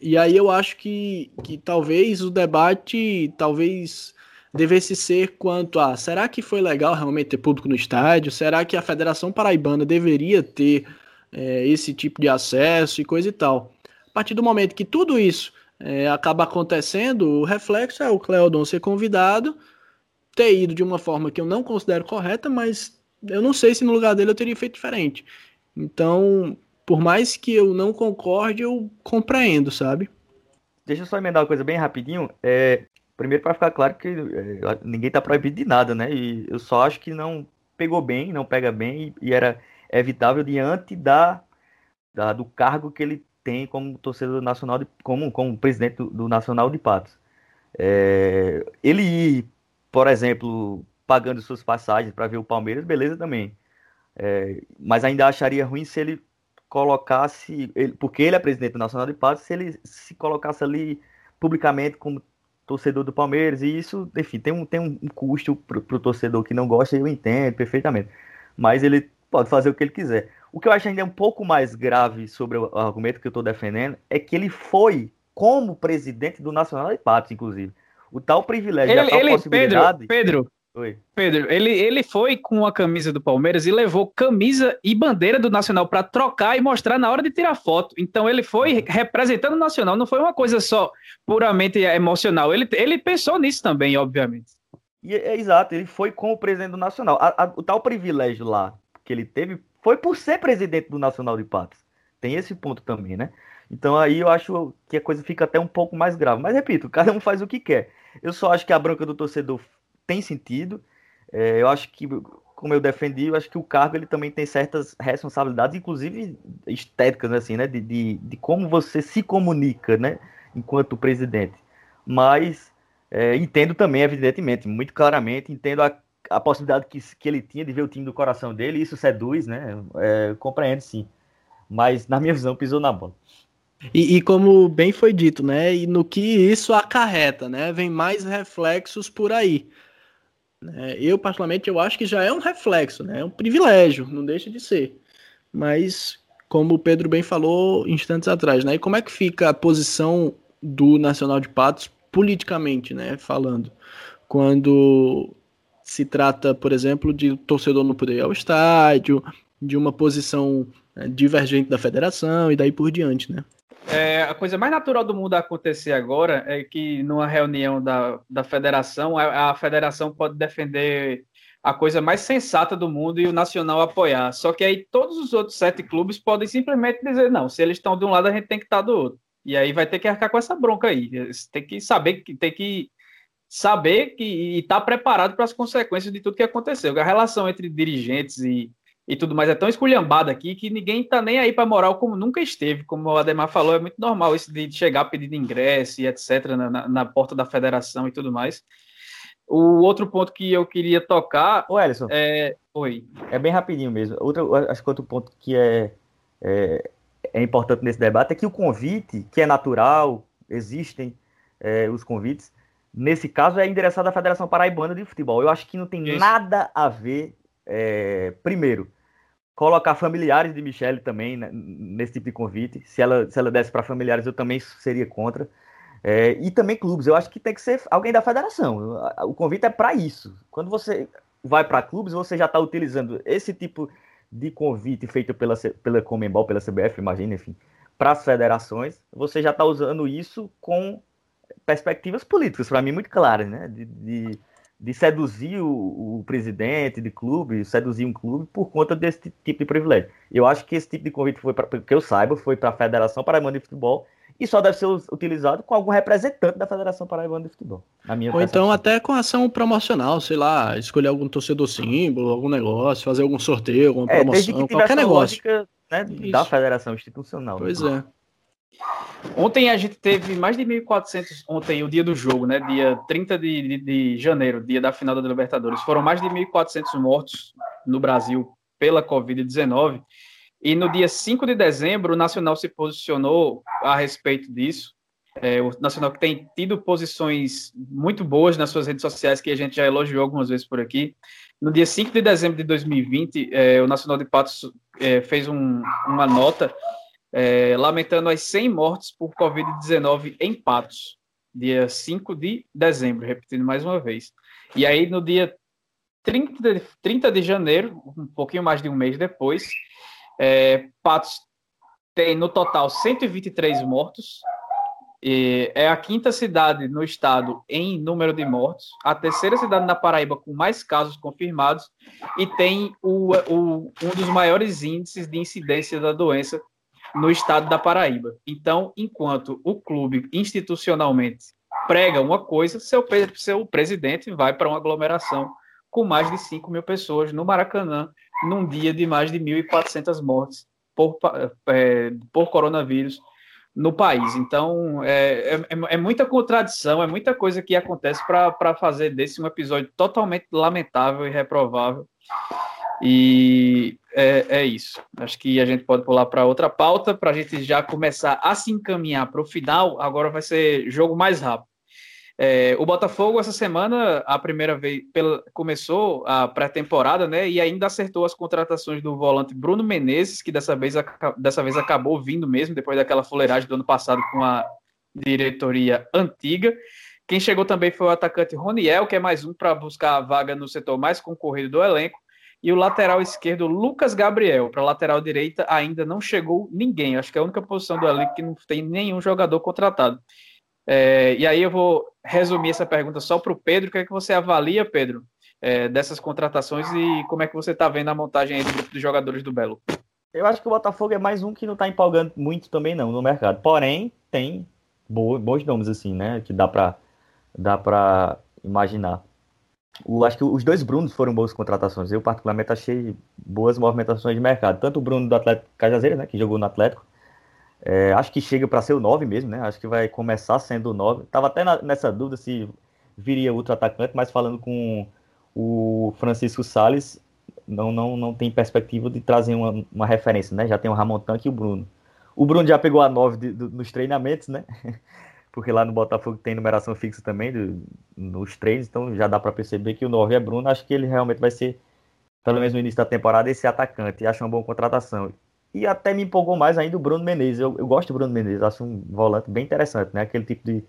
E aí eu acho que, que talvez o debate talvez devesse ser quanto a será que foi legal realmente ter público no estádio? Será que a Federação Paraibana deveria ter é, esse tipo de acesso e coisa e tal? A partir do momento que tudo isso é, acaba acontecendo, o reflexo é o Cleodon ser convidado, ter ido de uma forma que eu não considero correta, mas eu não sei se no lugar dele eu teria feito diferente. Então, por mais que eu não concorde, eu compreendo, sabe? Deixa eu só emendar uma coisa bem rapidinho. É, primeiro, para ficar claro que é, ninguém está proibido de nada, né? E eu só acho que não pegou bem, não pega bem, e, e era evitável diante da, da, do cargo que ele tem como torcedor nacional, de, como, como presidente do, do Nacional de Patos. É, ele ir, por exemplo, pagando suas passagens para ver o Palmeiras, beleza também. É, mas ainda acharia ruim se ele colocasse, ele, porque ele é presidente do Nacional de Paz, se ele se colocasse ali publicamente como torcedor do Palmeiras, e isso, enfim, tem um, tem um custo para o torcedor que não gosta, eu entendo perfeitamente, mas ele pode fazer o que ele quiser. O que eu acho ainda um pouco mais grave sobre o argumento que eu estou defendendo é que ele foi como presidente do Nacional de Patos, inclusive. O tal privilégio, ele, a tal ele, possibilidade... Pedro, Pedro, Oi. Pedro, ele, ele foi com a camisa do Palmeiras e levou camisa e bandeira do Nacional para trocar e mostrar na hora de tirar foto. Então ele foi uhum. representando o Nacional, não foi uma coisa só puramente emocional. Ele, ele pensou nisso também, obviamente. E, é, exato, ele foi com o presidente do Nacional. A, a, o tal privilégio lá que ele teve foi por ser presidente do Nacional de Patos. Tem esse ponto também, né? Então aí eu acho que a coisa fica até um pouco mais grave. Mas repito, cada um faz o que quer. Eu só acho que a bronca do torcedor tem sentido. É, eu acho que, como eu defendi, eu acho que o cargo ele também tem certas responsabilidades, inclusive estéticas, né, assim, né, de, de, de como você se comunica, né, enquanto presidente. Mas é, entendo também, evidentemente, muito claramente, entendo a, a possibilidade que, que ele tinha de ver o time do coração dele, isso seduz, né, é, compreendo sim. Mas, na minha visão, pisou na bola. E, e, como bem foi dito, né? E no que isso acarreta, né? Vem mais reflexos por aí. Né? Eu, particularmente, eu acho que já é um reflexo, né? É um privilégio, não deixa de ser. Mas, como o Pedro bem falou instantes atrás, né? E como é que fica a posição do Nacional de Patos politicamente, né? Falando. Quando se trata, por exemplo, de torcedor não poder ir ao estádio, de uma posição né, divergente da federação e daí por diante, né? É, a coisa mais natural do mundo acontecer agora é que numa reunião da, da federação, a, a, federação pode defender a coisa mais sensata do mundo e o Nacional apoiar. Só que aí todos os outros sete clubes podem simplesmente dizer, não, se eles estão de um lado, a gente tem que estar do outro. E aí vai ter que arcar com essa bronca aí. Tem que saber que tem que saber que e estar tá preparado para as consequências de tudo que aconteceu. A relação entre dirigentes e e tudo mais é tão esculhambado aqui que ninguém tá nem aí para moral como nunca esteve. Como o Ademar falou, é muito normal isso de chegar pedindo ingresso e etc. Na, na, na, porta da federação e tudo mais. O outro ponto que eu queria tocar. O Ellison. É... Oi. É bem rapidinho mesmo. Outro, acho que outro ponto que é, é, é importante nesse debate é que o convite, que é natural, existem é, os convites, nesse caso é endereçado à Federação Paraibana de Futebol. Eu acho que não tem isso. nada a ver é, primeiro, colocar familiares de Michelle também né, nesse tipo de convite. Se ela, se ela desse para familiares, eu também seria contra. É, e também clubes. Eu acho que tem que ser alguém da federação. O convite é para isso. Quando você vai para clubes, você já está utilizando esse tipo de convite feito pela, pela Comembol, pela CBF, imagina, enfim, para as federações. Você já está usando isso com perspectivas políticas, para mim, muito claras, né? De, de de seduzir o, o, presidente de clube, seduzir um clube por conta desse tipo de privilégio. Eu acho que esse tipo de convite foi, para que eu saiba, foi para a Federação Paraibana de Futebol e só deve ser utilizado com algum representante da Federação Paraibana de Futebol. Na minha Ou então até com ação promocional, sei lá, escolher algum torcedor símbolo, algum negócio, fazer algum sorteio, alguma é, promoção, qualquer negócio. Lógica, né, da Federação Institucional. Pois né? é. Ontem a gente teve mais de 1.400, ontem, o dia do jogo, né? Dia 30 de, de, de janeiro, dia da final da Libertadores. Foram mais de 1.400 mortos no Brasil pela Covid-19. E no dia 5 de dezembro, o Nacional se posicionou a respeito disso. É, o Nacional que tem tido posições muito boas nas suas redes sociais, que a gente já elogiou algumas vezes por aqui. No dia 5 de dezembro de 2020, é, o Nacional de Patos é, fez um, uma nota é, lamentando as 100 mortes por Covid-19 em Patos, dia 5 de dezembro, repetindo mais uma vez. E aí, no dia 30 de, 30 de janeiro, um pouquinho mais de um mês depois, é, Patos tem no total 123 mortos, é a quinta cidade no estado em número de mortos, a terceira cidade na Paraíba com mais casos confirmados e tem o, o, um dos maiores índices de incidência da doença no estado da Paraíba. Então, enquanto o clube institucionalmente prega uma coisa, seu, seu presidente vai para uma aglomeração com mais de 5 mil pessoas no Maracanã, num dia de mais de 1.400 mortes por, é, por coronavírus no país. Então, é, é, é, muita contradição, é muita coisa que acontece para fazer desse um episódio totalmente lamentável e reprovável. E é, é isso. Acho que a gente pode pular para outra pauta, para a gente já começar a se encaminhar para o final. Agora vai ser jogo mais rápido. É, o Botafogo, essa semana, a primeira vez, pela, começou a pré-temporada, né? E ainda acertou as contratações do volante Bruno Menezes, que dessa vez, dessa vez acabou vindo mesmo, depois daquela fuleiragem do ano passado com a diretoria antiga. Quem chegou também foi o atacante Roniel, que é mais um para buscar a vaga no setor mais concorrido do elenco. E o lateral esquerdo, Lucas Gabriel. Para lateral direita, ainda não chegou ninguém. Acho que é a única posição do elenco que não tem nenhum jogador contratado. É, e aí eu vou resumir essa pergunta só para o Pedro. O que é que você avalia, Pedro, é, dessas contratações e como é que você está vendo a montagem de jogadores do Belo? Eu acho que o Botafogo é mais um que não está empolgando muito também não no mercado. Porém, tem bons nomes assim, né? Que dá para dá para imaginar. O, acho que os dois Brunos foram boas contratações. Eu, particularmente, achei boas movimentações de mercado. Tanto o Bruno do Atlético Cajazeira, né, que jogou no Atlético, é, acho que chega para ser o 9 mesmo, né? Acho que vai começar sendo o 9. Tava até na, nessa dúvida se viria outro atacante, mas falando com o Francisco Sales, não, não, não tem perspectiva de trazer uma, uma referência, né? Já tem o Ramon Tanque e o Bruno. O Bruno já pegou a 9 de, de, nos treinamentos, né? [LAUGHS] Porque lá no Botafogo tem numeração fixa também de, nos treinos, então já dá para perceber que o 9 é Bruno. Acho que ele realmente vai ser, pelo menos no início da temporada, esse atacante. Acho uma boa contratação. E até me empolgou mais ainda o Bruno Menezes. Eu, eu gosto do Bruno Menezes, acho um volante bem interessante, né? Aquele tipo de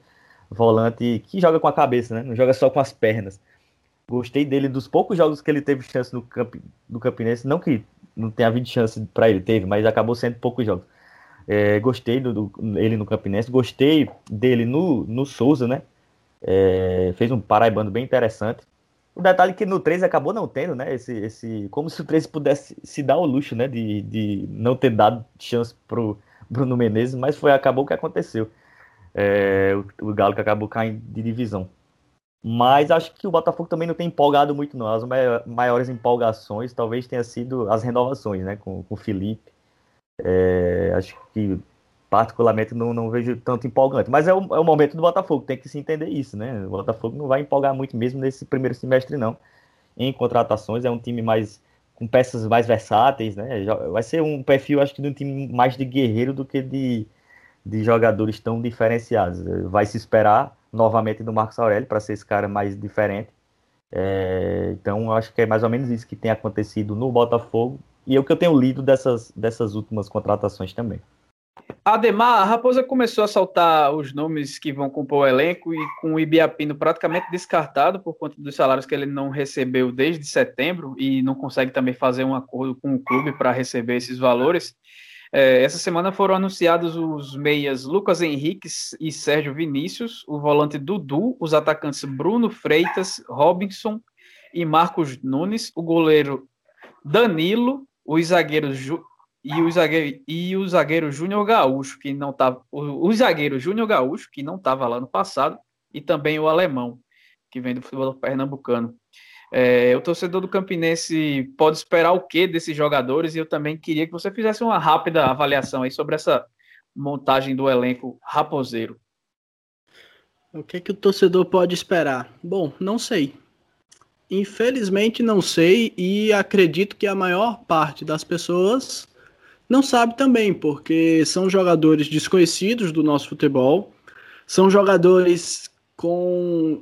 volante que joga com a cabeça, né? Não joga só com as pernas. Gostei dele dos poucos jogos que ele teve chance no, camp, no Campinense. Não que não tenha havido chance para ele, teve, mas acabou sendo poucos jogos. É, gostei do, do, no Campinense, gostei dele no, no Souza, né? É, fez um paraibano bem interessante. O detalhe é que no 13 acabou não tendo, né? Esse, esse, como se o 13 pudesse se dar o luxo, né? De, de não ter dado chance pro Bruno Menezes, mas foi acabou o que aconteceu. É, o, o, Galo que acabou caindo de divisão. Mas acho que o Botafogo também não tem empolgado muito, não. As maiores empolgações talvez tenha sido as renovações, né? Com, com o Felipe. É, acho que particularmente não, não vejo tanto empolgante. Mas é o, é o momento do Botafogo, tem que se entender isso, né? O Botafogo não vai empolgar muito mesmo nesse primeiro semestre, não. Em contratações, é um time mais com peças mais versáteis, né? Vai ser um perfil, acho que, de um time mais de guerreiro do que de, de jogadores tão diferenciados. Vai se esperar novamente do Marcos Aurélio para ser esse cara mais diferente. É, então, acho que é mais ou menos isso que tem acontecido no Botafogo e é o que eu tenho lido dessas, dessas últimas contratações também. Ademar, a Raposa começou a saltar os nomes que vão compor o elenco e com o Ibiapino praticamente descartado por conta dos salários que ele não recebeu desde setembro e não consegue também fazer um acordo com o clube para receber esses valores. É, essa semana foram anunciados os meias Lucas Henriques e Sérgio Vinícius, o volante Dudu, os atacantes Bruno Freitas, Robinson e Marcos Nunes, o goleiro Danilo, os zagueiros e o zagueiro e o zagueiro Júnior Gaúcho, que não tava o, o zagueiro Júnior Gaúcho, que não estava lá no passado, e também o alemão, que vem do futebol pernambucano. É, o torcedor do Campinense pode esperar o que desses jogadores? E eu também queria que você fizesse uma rápida avaliação aí sobre essa montagem do elenco raposeiro. O que, que o torcedor pode esperar? Bom, não sei. Infelizmente não sei e acredito que a maior parte das pessoas não sabe também, porque são jogadores desconhecidos do nosso futebol, são jogadores com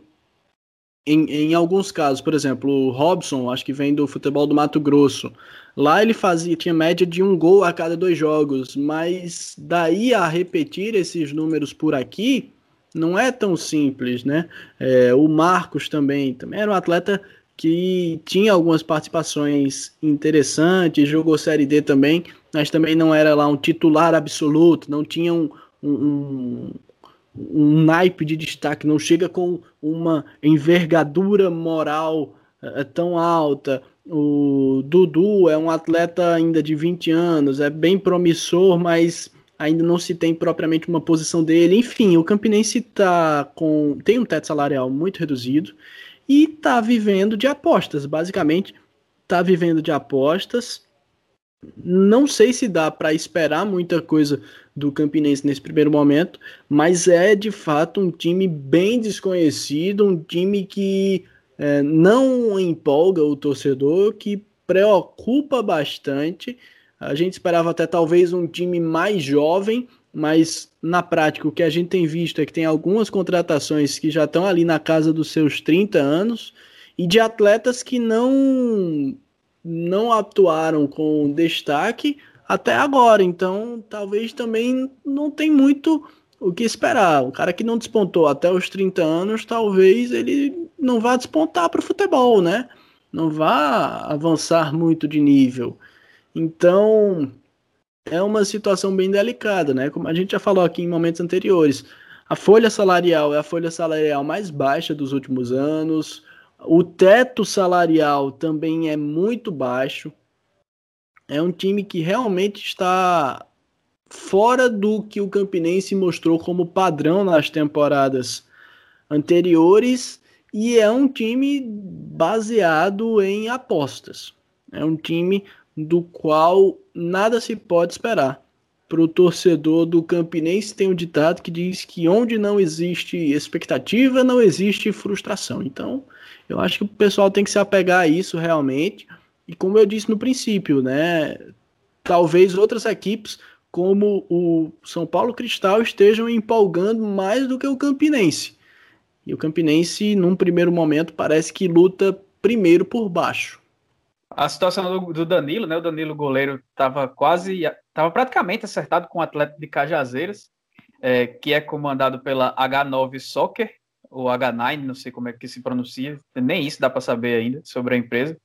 em, em alguns casos, por exemplo, o Robson, acho que vem do futebol do Mato Grosso. Lá ele fazia, tinha média de um gol a cada dois jogos, mas daí a repetir esses números por aqui não é tão simples, né? É, o Marcos também, também era um atleta que tinha algumas participações interessantes, jogou Série D também, mas também não era lá um titular absoluto, não tinha um, um, um naipe de destaque, não chega com uma envergadura moral uh, tão alta. O Dudu é um atleta ainda de 20 anos, é bem promissor, mas ainda não se tem propriamente uma posição dele. Enfim, o Campinense tá com tem um teto salarial muito reduzido e está vivendo de apostas, basicamente está vivendo de apostas. Não sei se dá para esperar muita coisa do Campinense nesse primeiro momento, mas é de fato um time bem desconhecido, um time que é, não empolga o torcedor, que preocupa bastante. A gente esperava até talvez um time mais jovem, mas na prática o que a gente tem visto é que tem algumas contratações que já estão ali na casa dos seus 30 anos e de atletas que não não atuaram com destaque até agora. Então, talvez também não tem muito o que esperar. O cara que não despontou até os 30 anos, talvez ele não vá despontar para o futebol, né? Não vá avançar muito de nível. Então, é uma situação bem delicada, né? Como a gente já falou aqui em momentos anteriores. A folha salarial é a folha salarial mais baixa dos últimos anos. O teto salarial também é muito baixo é um time que realmente está fora do que o Campinense mostrou como padrão nas temporadas anteriores e é um time baseado em apostas. É um time do qual nada se pode esperar. Para o torcedor do Campinense tem um ditado que diz que onde não existe expectativa, não existe frustração. Então, eu acho que o pessoal tem que se apegar a isso realmente. E como eu disse no princípio, né, talvez outras equipes como o São Paulo Cristal estejam empolgando mais do que o Campinense. E o Campinense, num primeiro momento, parece que luta primeiro por baixo. A situação do, do Danilo, né? O Danilo goleiro estava quase, estava praticamente acertado com o atleta de Cajazeiras, é, que é comandado pela H9 Soccer, ou H9, não sei como é que se pronuncia, nem isso dá para saber ainda sobre a empresa.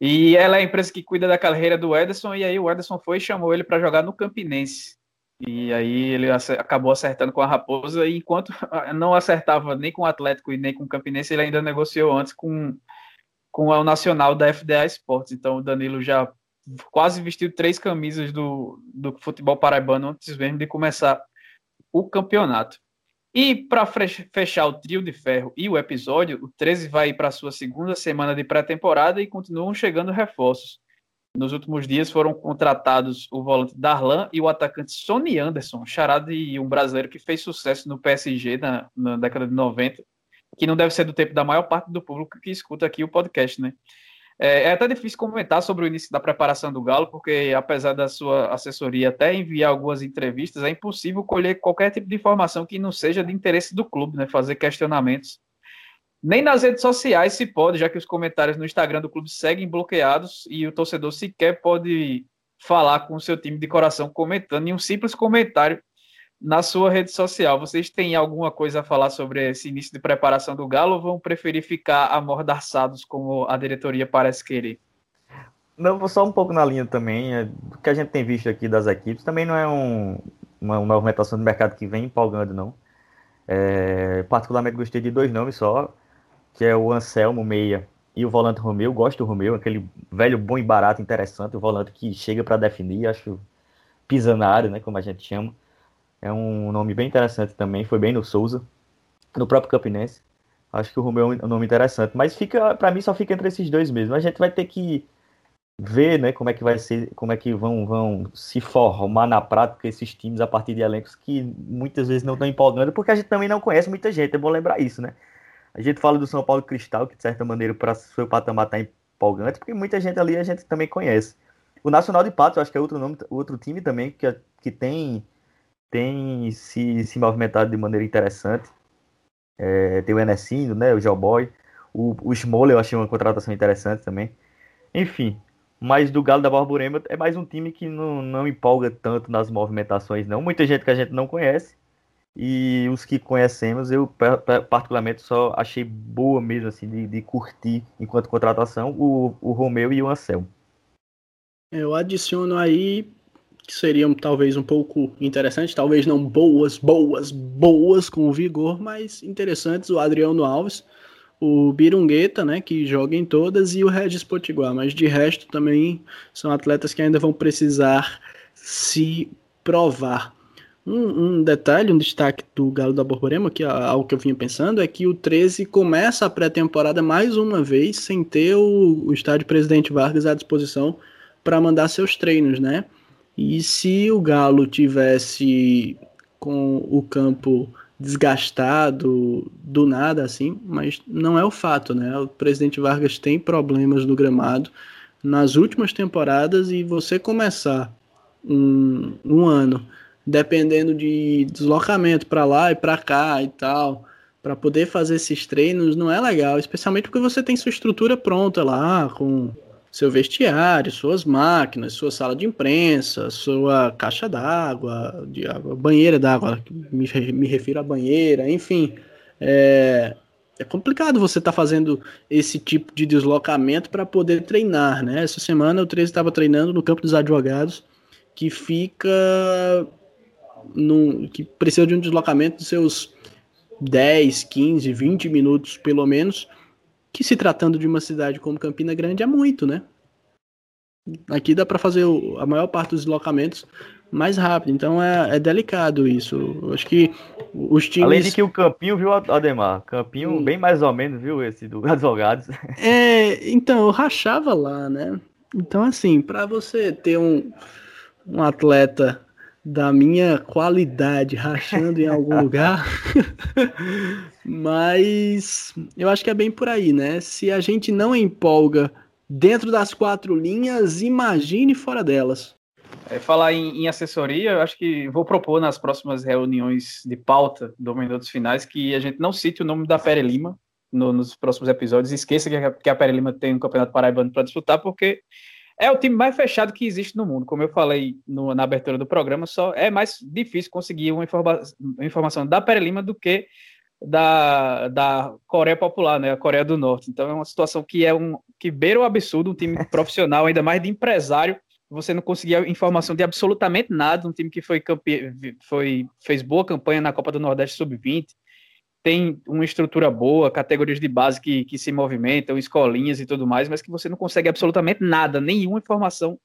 E ela é a empresa que cuida da carreira do Ederson, e aí o Ederson foi e chamou ele para jogar no Campinense. E aí ele acabou acertando com a Raposa, e enquanto [LAUGHS] não acertava nem com o Atlético e nem com o Campinense, ele ainda negociou antes com, com o Nacional da FDA Esportes. Então o Danilo já quase vestiu três camisas do, do futebol paraibano antes mesmo de começar o campeonato. E para fechar o trio de ferro e o episódio, o 13 vai para sua segunda semana de pré-temporada e continuam chegando reforços. Nos últimos dias foram contratados o volante Darlan e o atacante Sonny Anderson, charado e um brasileiro que fez sucesso no PSG na, na década de 90, que não deve ser do tempo da maior parte do público que escuta aqui o podcast, né? É, é, até difícil comentar sobre o início da preparação do Galo, porque apesar da sua assessoria até enviar algumas entrevistas, é impossível colher qualquer tipo de informação que não seja de interesse do clube, né? Fazer questionamentos. Nem nas redes sociais se pode, já que os comentários no Instagram do clube seguem bloqueados e o torcedor sequer pode falar com o seu time de coração comentando. E um simples comentário na sua rede social. Vocês têm alguma coisa a falar sobre esse início de preparação do Galo ou vão preferir ficar amordaçados como a diretoria parece querer? Não, só um pouco na linha também, é, do que a gente tem visto aqui das equipes, também não é um, uma, uma movimentação do mercado que vem empolgando, não. É, particularmente gostei de dois nomes só, que é o Anselmo Meia e o volante Romeu. Gosto do Romeu, aquele velho bom e barato, interessante, o volante que chega para definir, acho pisanário, né, como a gente chama. É um nome bem interessante também, foi bem no Souza, no próprio Campinense. Acho que o Romeu é um nome interessante, mas fica, para mim só fica entre esses dois mesmo. A gente vai ter que ver, né, como é que vai ser, como é que vão, vão se formar na prática esses times a partir de elencos que muitas vezes não estão empolgando, porque a gente também não conhece muita gente, é bom lembrar isso, né? A gente fala do São Paulo Cristal, que de certa maneira para seu patamar está empolgante, porque muita gente ali a gente também conhece. O Nacional de Patos, acho que é outro nome, outro time também que, que tem tem se, se movimentado de maneira interessante. É, tem o Enesino, né, o Joboy, o, o Smoller eu achei uma contratação interessante também. Enfim, mas do Galo da Borborema é mais um time que não, não empolga tanto nas movimentações, não. Muita gente que a gente não conhece. E os que conhecemos, eu particularmente só achei boa mesmo, assim, de, de curtir enquanto contratação o, o Romeu e o Anselmo. Eu adiciono aí que seriam talvez um pouco interessantes, talvez não boas, boas, boas com vigor, mas interessantes, o Adriano Alves, o Birungueta, né, que joga em todas, e o Regis Potiguar, mas de resto também são atletas que ainda vão precisar se provar. Um, um, detalhe, um destaque do Galo da Borborema, que é algo que eu vinha pensando, é que o 13 começa a pré-temporada mais uma vez sem ter o, o estádio Presidente Vargas à disposição para mandar seus treinos, né? E se o Galo tivesse com o campo desgastado do nada assim, mas não é o fato, né? O presidente Vargas tem problemas no gramado nas últimas temporadas e você começar um, um ano dependendo de deslocamento para lá e para cá e tal, para poder fazer esses treinos não é legal, especialmente porque você tem sua estrutura pronta lá com seu vestiário, suas máquinas, sua sala de imprensa, sua caixa d'água, banheira d'água, me, me refiro à banheira, enfim. É, é complicado você estar tá fazendo esse tipo de deslocamento para poder treinar, né? Essa semana o 13 estava treinando no campo dos advogados, que fica num, que precisa de um deslocamento de seus 10, 15, 20 minutos pelo menos que se tratando de uma cidade como Campina Grande é muito, né? Aqui dá para fazer a maior parte dos deslocamentos mais rápido, então é, é delicado isso. Eu acho que os times. Além de que o Campinho, viu, Ademar? Campinho hum. bem mais ou menos, viu, esse do [LAUGHS] Advogados. É, então, eu rachava lá, né? Então, assim, para você ter um, um atleta da minha qualidade rachando em algum [LAUGHS] lugar. Mas eu acho que é bem por aí, né? Se a gente não empolga dentro das quatro linhas, imagine fora delas. É, falar em, em, assessoria, eu acho que vou propor nas próximas reuniões de pauta do Minutos Finais que a gente não cite o nome da Pere Lima no, nos próximos episódios. Esqueça que a, que a Pere Lima tem um campeonato paraibano para disputar, porque é o time mais fechado que existe no mundo. Como eu falei no, na abertura do programa, só é mais difícil conseguir uma, informa uma informação da Pere Lima do que da, da Coreia Popular, né, a Coreia do Norte. Então é uma situação que é um que beira o absurdo, um time [LAUGHS] profissional, ainda mais de empresário, você não conseguia informação de absolutamente nada, um time que foi, campe... foi fez boa campanha na Copa do Nordeste Sub-20, tem uma estrutura boa, categorias de base que, que se movimentam, escolinhas e tudo mais, mas que você não consegue absolutamente nada, nenhuma informação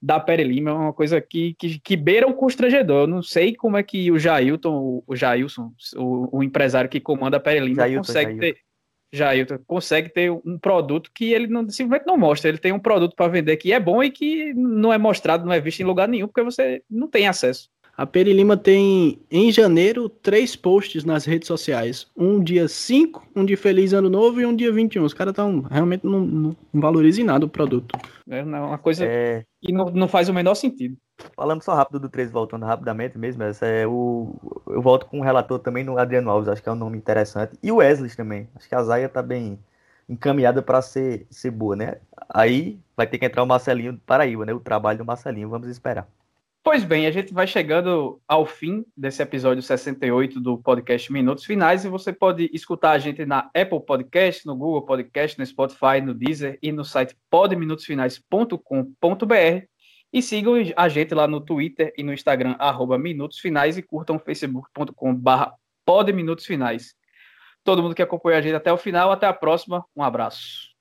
da Pere Lima, é uma coisa que, que, que beira o constrangedor. Eu não sei como é que o Jailton, o Jailson, o, o empresário que comanda a Pere Lima, Jailton, consegue Jailton. ter. Jailton consegue ter um produto que ele não, simplesmente não mostra. Ele tem um produto para vender que é bom e que não é mostrado, não é visto em lugar nenhum, porque você não tem acesso. A Peri Lima tem, em janeiro, três posts nas redes sociais. Um dia 5, um de Feliz Ano Novo e um dia 21. Os caras estão realmente não, não, valorizam nada o produto. É uma coisa é... que não, não faz o menor sentido. Falando só rápido do 3, voltando rapidamente mesmo, essa é o, eu volto com um relator também no Adriano Alves, acho que é um nome interessante. E o Wesley também. Acho que a Zaia tá bem encaminhada para ser, ser boa, né? Aí vai ter que entrar o Marcelinho do Paraíba, né? O trabalho do Marcelinho, vamos esperar. Pois bem, a gente vai chegando ao fim desse episódio 68 do podcast Minutos Finais e você pode escutar a gente na Apple Podcast, no Google Podcast, no Spotify, no Deezer e no site podminutosfinais.com.br e sigam a gente lá no Twitter e no Instagram, arroba Minutos Finais e curtam facebook.com.br podminutosfinais. Todo mundo que acompanha a gente até o final, até a próxima, um abraço.